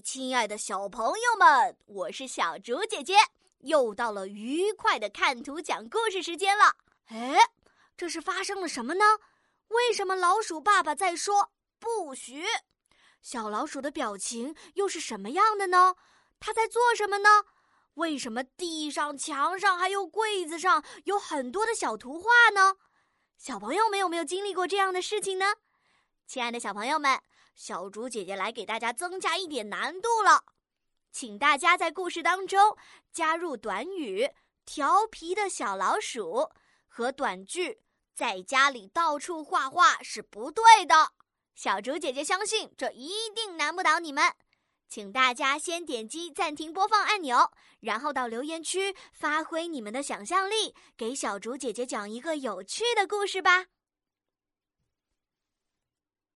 亲爱的小朋友们，我是小竹姐姐，又到了愉快的看图讲故事时间了。哎，这是发生了什么呢？为什么老鼠爸爸在说不许？小老鼠的表情又是什么样的呢？他在做什么呢？为什么地上、墙上还有柜子上有很多的小图画呢？小朋友们有没有经历过这样的事情呢？亲爱的小朋友们。小竹姐姐来给大家增加一点难度了，请大家在故事当中加入短语“调皮的小老鼠”和短句“在家里到处画画是不对的”。小竹姐姐相信这一定难不倒你们，请大家先点击暂停播放按钮，然后到留言区发挥你们的想象力，给小竹姐姐讲一个有趣的故事吧。